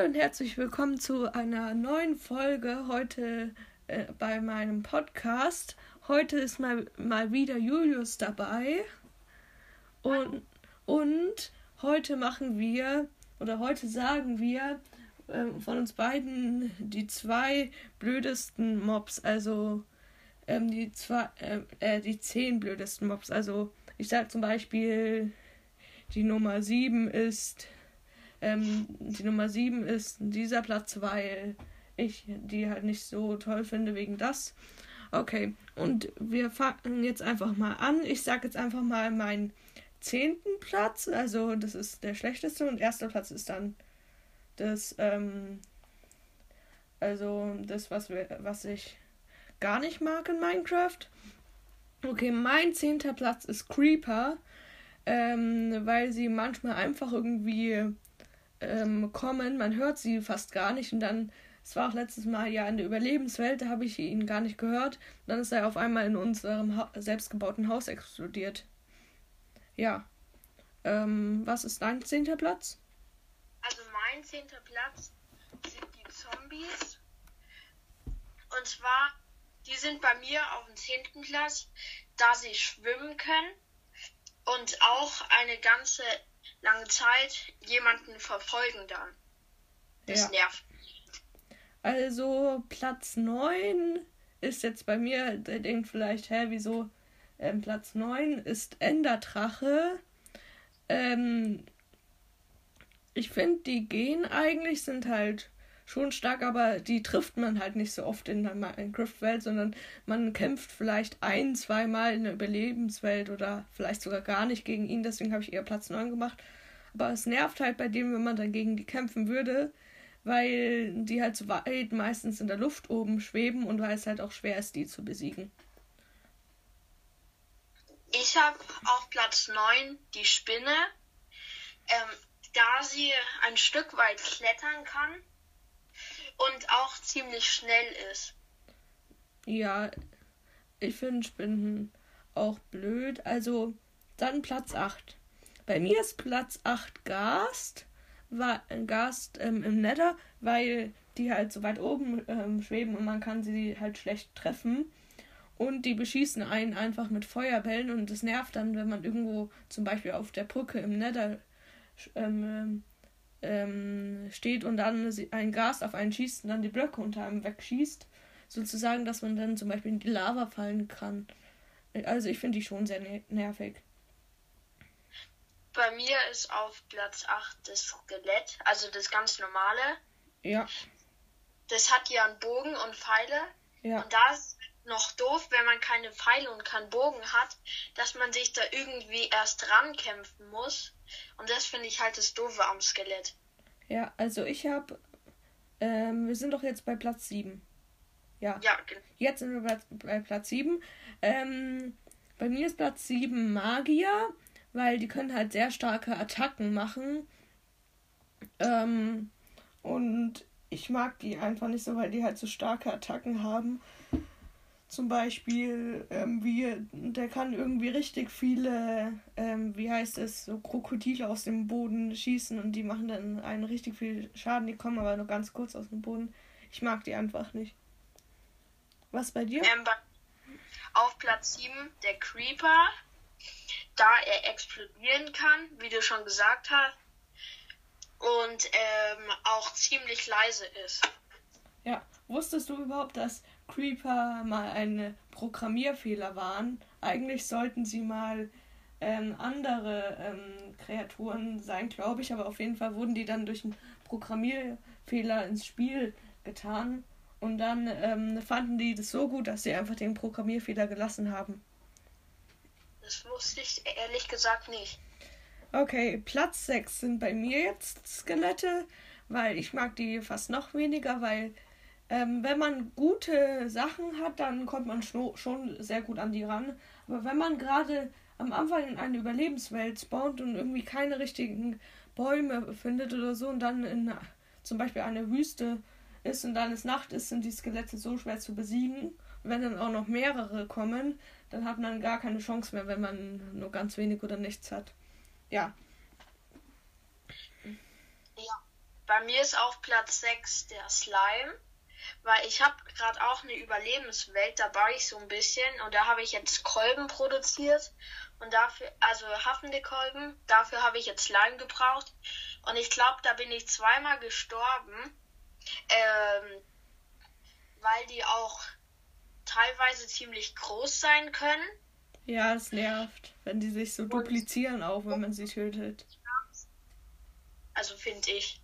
Hallo und herzlich willkommen zu einer neuen Folge heute äh, bei meinem Podcast. Heute ist mal, mal wieder Julius dabei. Und, und heute machen wir, oder heute sagen wir äh, von uns beiden die zwei blödesten Mobs. Also ähm, die, zwei, äh, äh die zehn blödesten Mobs. Also ich sage zum Beispiel, die Nummer 7 ist ähm, die Nummer 7 ist dieser Platz, weil ich die halt nicht so toll finde wegen das. Okay, und wir fangen jetzt einfach mal an. Ich sage jetzt einfach mal meinen zehnten Platz. Also das ist der schlechteste und erster Platz ist dann das, ähm, also das, was, wir, was ich gar nicht mag in Minecraft. Okay, mein zehnter Platz ist Creeper, ähm, weil sie manchmal einfach irgendwie ähm, kommen. Man hört sie fast gar nicht. Und dann, es war auch letztes Mal ja in der Überlebenswelt, da habe ich ihn gar nicht gehört. Und dann ist er auf einmal in unserem ha selbstgebauten Haus explodiert. Ja. Ähm, was ist dein zehnter Platz? Also mein zehnter Platz sind die Zombies. Und zwar, die sind bei mir auf dem zehnten Platz, da sie schwimmen können und auch eine ganze lange Zeit jemanden verfolgen dann. Das ja. nervt. Also Platz 9 ist jetzt bei mir, der denkt vielleicht, hä, wieso ähm, Platz 9 ist Enderdrache. Ähm, ich finde, die gehen eigentlich, sind halt schon stark, aber die trifft man halt nicht so oft in der Minecraft-Welt, sondern man kämpft vielleicht ein, zweimal in der Überlebenswelt oder vielleicht sogar gar nicht gegen ihn. Deswegen habe ich eher Platz 9 gemacht. Aber es nervt halt bei dem, wenn man dann gegen die kämpfen würde, weil die halt so weit meistens in der Luft oben schweben und weil es halt auch schwer ist, die zu besiegen. Ich habe auf Platz 9 die Spinne. Ähm, da sie ein Stück weit klettern kann und auch ziemlich schnell ist. Ja, ich finde Spinnen auch blöd. Also dann Platz 8. Bei mir ist Platz 8 Gast. War, Gast ähm, im Nether, weil die halt so weit oben ähm, schweben und man kann sie halt schlecht treffen. Und die beschießen einen einfach mit Feuerbällen und das nervt dann, wenn man irgendwo zum Beispiel auf der Brücke im Nether ähm, ähm, steht und dann ein Gas auf einen schießt und dann die Blöcke unter einem wegschießt. Sozusagen, dass man dann zum Beispiel in die Lava fallen kann. Also ich finde die schon sehr nervig. Bei mir ist auf Platz 8 das Skelett, also das ganz normale. Ja. Das hat ja einen Bogen und Pfeile. Ja. Und da ist noch doof, wenn man keine Pfeile und keinen Bogen hat, dass man sich da irgendwie erst rankämpfen muss. Und das finde ich halt das Doofe am Skelett. Ja, also ich habe. Ähm, wir sind doch jetzt bei Platz 7. Ja. Ja, genau. Jetzt sind wir bei Platz 7. Ähm, bei mir ist Platz 7 Magier, weil die können halt sehr starke Attacken machen. Ähm, und ich mag die einfach nicht so, weil die halt so starke Attacken haben zum Beispiel, ähm, wie, der kann irgendwie richtig viele, ähm, wie heißt es, so Krokodile aus dem Boden schießen und die machen dann einen richtig viel Schaden. Die kommen aber nur ganz kurz aus dem Boden. Ich mag die einfach nicht. Was bei dir? Ähm, auf Platz 7 der Creeper, da er explodieren kann, wie du schon gesagt hast, und ähm, auch ziemlich leise ist. Ja, wusstest du überhaupt, dass Creeper mal ein Programmierfehler waren. Eigentlich sollten sie mal ähm, andere ähm, Kreaturen sein, glaube ich, aber auf jeden Fall wurden die dann durch einen Programmierfehler ins Spiel getan. Und dann ähm, fanden die das so gut, dass sie einfach den Programmierfehler gelassen haben. Das wusste ich ehrlich gesagt nicht. Okay, Platz 6 sind bei mir jetzt Skelette, weil ich mag die fast noch weniger, weil ähm, wenn man gute Sachen hat, dann kommt man schon sehr gut an die ran. Aber wenn man gerade am Anfang in eine Überlebenswelt spawnt und irgendwie keine richtigen Bäume findet oder so und dann in zum Beispiel eine Wüste ist und dann es Nacht ist, sind die Skelette so schwer zu besiegen. Und wenn dann auch noch mehrere kommen, dann hat man gar keine Chance mehr, wenn man nur ganz wenig oder nichts hat. Ja. bei mir ist auf Platz 6 der Slime. Weil ich habe gerade auch eine Überlebenswelt, da baue ich so ein bisschen und da habe ich jetzt Kolben produziert und dafür, also haffende Kolben, dafür habe ich jetzt Slime gebraucht und ich glaube, da bin ich zweimal gestorben, ähm, weil die auch teilweise ziemlich groß sein können. Ja, es nervt, wenn die sich so und duplizieren auch, wenn man sie tötet. Also finde ich.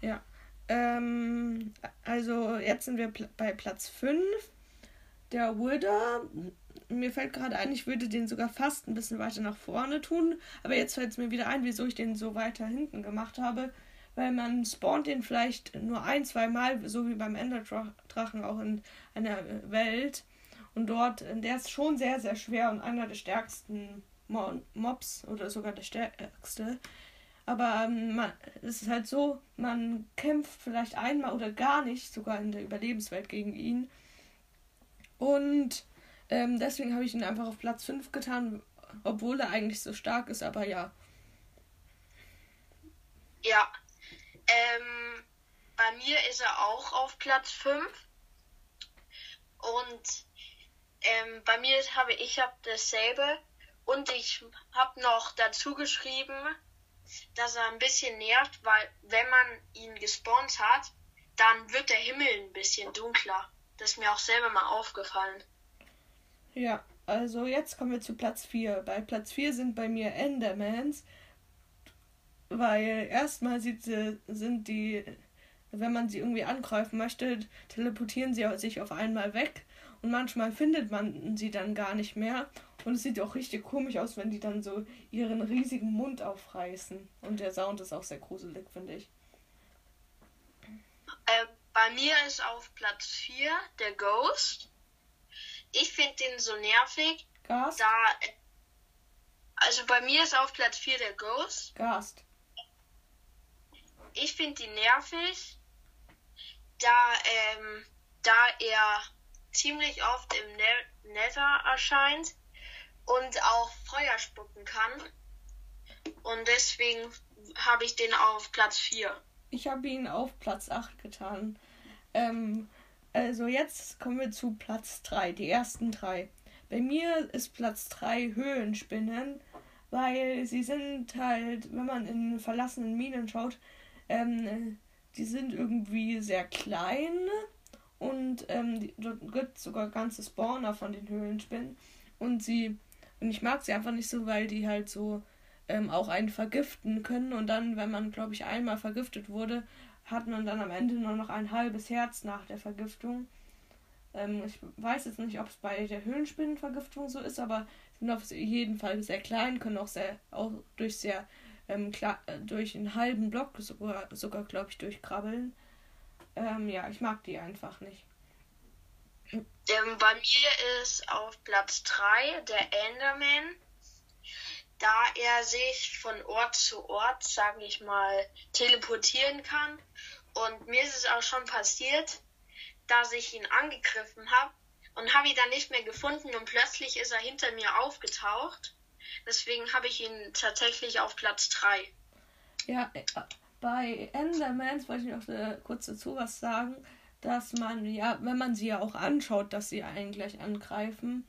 Ja. Ähm, also jetzt sind wir pl bei Platz 5. Der Wither. Mir fällt gerade ein, ich würde den sogar fast ein bisschen weiter nach vorne tun. Aber jetzt fällt es mir wieder ein, wieso ich den so weiter hinten gemacht habe. Weil man spawnt den vielleicht nur ein, zwei Mal, so wie beim Enderdrachen auch in einer Welt. Und dort, der ist schon sehr, sehr schwer und einer der stärksten Mobs oder sogar der stärkste. Aber ähm, man, es ist halt so, man kämpft vielleicht einmal oder gar nicht, sogar in der Überlebenswelt gegen ihn. Und ähm, deswegen habe ich ihn einfach auf Platz 5 getan, obwohl er eigentlich so stark ist, aber ja. Ja. Ähm, bei mir ist er auch auf Platz 5. Und ähm, bei mir habe ich hab dasselbe. Und ich habe noch dazu geschrieben, dass er ein bisschen nervt, weil wenn man ihn gespawnt hat, dann wird der Himmel ein bisschen dunkler. Das ist mir auch selber mal aufgefallen. Ja, also jetzt kommen wir zu Platz 4. Bei Platz 4 sind bei mir Endermans, weil erstmal sind die, wenn man sie irgendwie angreifen möchte, teleportieren sie sich auf einmal weg und manchmal findet man sie dann gar nicht mehr. Und es sieht auch richtig komisch aus, wenn die dann so ihren riesigen Mund aufreißen. Und der Sound ist auch sehr gruselig, finde ich. Äh, bei mir ist auf Platz 4 der Ghost. Ich finde den so nervig. Gast? Da, also bei mir ist auf Platz 4 der Ghost. Gast. Ich finde ihn nervig, da, ähm, da er ziemlich oft im ne Nether erscheint und auch Feuer spucken kann. Und deswegen habe ich den auf Platz 4. Ich habe ihn auf Platz 8 getan. Ähm, also jetzt kommen wir zu Platz 3, die ersten drei. Bei mir ist Platz 3 Höhlenspinnen, weil sie sind halt, wenn man in verlassenen Minen schaut, ähm, die sind irgendwie sehr klein und ähm, dort gibt es sogar ganze Spawner von den Höhlenspinnen. Und sie, und ich mag sie einfach nicht so, weil die halt so ähm, auch einen vergiften können. Und dann, wenn man, glaube ich, einmal vergiftet wurde, hat man dann am Ende nur noch ein halbes Herz nach der Vergiftung. Ähm, ich weiß jetzt nicht, ob es bei der Höhlenspinnenvergiftung so ist, aber sind auf jeden Fall sehr klein, können auch sehr auch durch sehr ähm, klar, durch einen halben Block sogar, sogar glaube ich, durchkrabbeln. Ähm, ja, ich mag die einfach nicht. Ähm, bei mir ist auf Platz 3 der Enderman, da er sich von Ort zu Ort, sage ich mal, teleportieren kann. Und mir ist es auch schon passiert, dass ich ihn angegriffen habe und habe ihn dann nicht mehr gefunden und plötzlich ist er hinter mir aufgetaucht. Deswegen habe ich ihn tatsächlich auf Platz 3. Ja, äh, bei Endermans wollte ich noch äh, kurz dazu was sagen, dass man ja, wenn man sie ja auch anschaut, dass sie einen gleich angreifen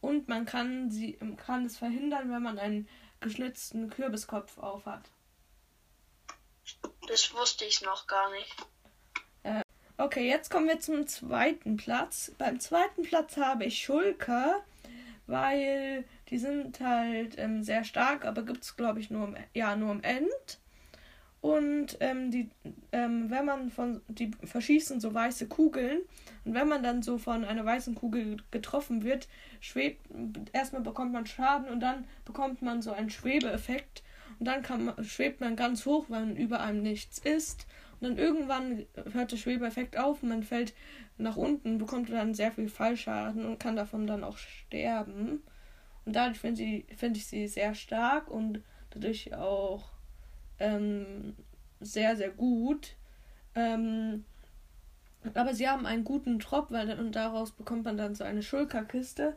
und man kann sie kann es verhindern, wenn man einen geschnitzten Kürbiskopf aufhat. Das wusste ich noch gar nicht. Äh, okay, jetzt kommen wir zum zweiten Platz. Beim zweiten Platz habe ich Schulker, weil die sind halt ähm, sehr stark, aber gibt es glaube ich nur im, ja, nur im End. Und ähm, die, ähm, wenn man von, die verschießen so weiße Kugeln. Und wenn man dann so von einer weißen Kugel getroffen wird, schwebt, erstmal bekommt man Schaden und dann bekommt man so einen Schwebeeffekt. Und dann man, schwebt man ganz hoch, weil über einem nichts ist. Und dann irgendwann hört der Schwebeeffekt auf und man fällt nach unten, bekommt dann sehr viel Fallschaden und kann davon dann auch sterben. Und dadurch finde find ich sie sehr stark und dadurch auch ähm, sehr, sehr gut. Ähm, aber sie haben einen guten Trop, weil und daraus bekommt man dann so eine Schulkerkiste.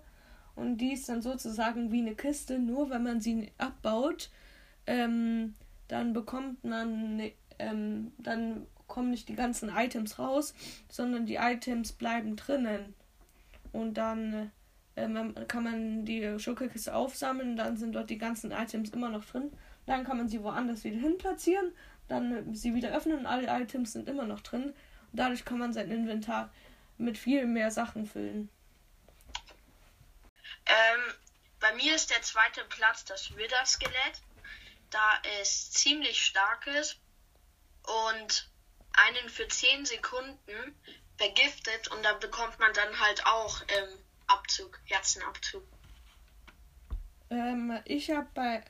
Und die ist dann sozusagen wie eine Kiste, nur wenn man sie abbaut, ähm, dann bekommt man ähm, dann kommen nicht die ganzen Items raus, sondern die Items bleiben drinnen. Und dann ähm, kann man die Schokokiste aufsammeln, dann sind dort die ganzen Items immer noch drin. Dann kann man sie woanders wieder hin platzieren, dann sie wieder öffnen und alle Items sind immer noch drin. Und dadurch kann man sein Inventar mit viel mehr Sachen füllen. Ähm, bei mir ist der zweite Platz das Wither-Skelett, da es ziemlich stark ist und einen für 10 Sekunden vergiftet und da bekommt man dann halt auch ähm, Abzug, Herzenabzug. Ähm, ich habe bei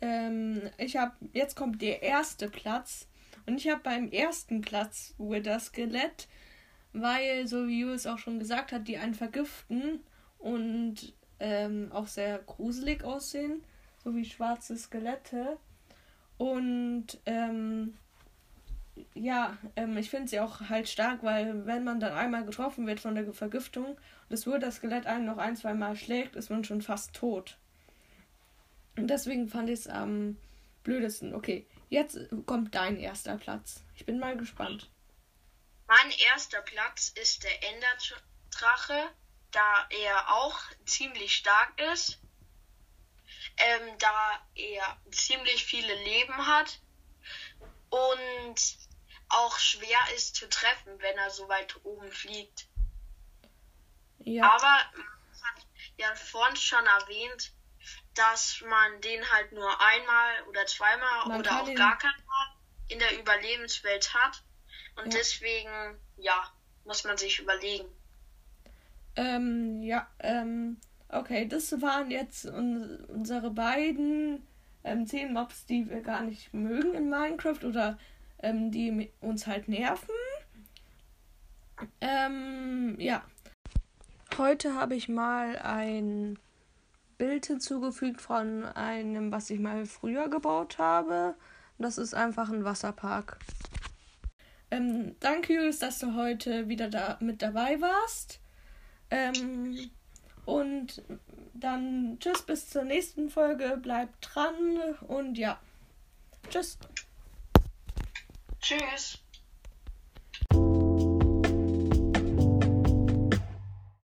ähm, ich habe jetzt kommt der erste Platz und ich habe beim ersten Platz Wither Skelett, weil so wie Jules auch schon gesagt hat, die einen vergiften und ähm, auch sehr gruselig aussehen, so wie schwarze Skelette und ähm, ja, ähm, ich finde sie auch halt stark, weil wenn man dann einmal getroffen wird von der Vergiftung und das Wither Skelett einen noch ein, zwei Mal schlägt, ist man schon fast tot. Und deswegen fand ich es am blödesten. Okay, jetzt kommt dein erster Platz. Ich bin mal gespannt. Mein erster Platz ist der Enderdrache, da er auch ziemlich stark ist, ähm, da er ziemlich viele Leben hat und auch schwer ist zu treffen, wenn er so weit oben fliegt. Ja. Aber, ja vorhin schon erwähnt, dass man den halt nur einmal oder zweimal man oder auch gar keinmal in der Überlebenswelt hat. Und ja. deswegen, ja, muss man sich überlegen. Ähm, ja, ähm, okay, das waren jetzt un unsere beiden ähm, zehn Mobs, die wir gar nicht mögen in Minecraft oder ähm, die uns halt nerven. Ähm, ja. Heute habe ich mal ein Bild hinzugefügt von einem, was ich mal früher gebaut habe. Das ist einfach ein Wasserpark. Ähm, danke, Julius, dass du heute wieder da mit dabei warst. Ähm, und dann tschüss bis zur nächsten Folge. Bleibt dran und ja. Tschüss. Tschüss.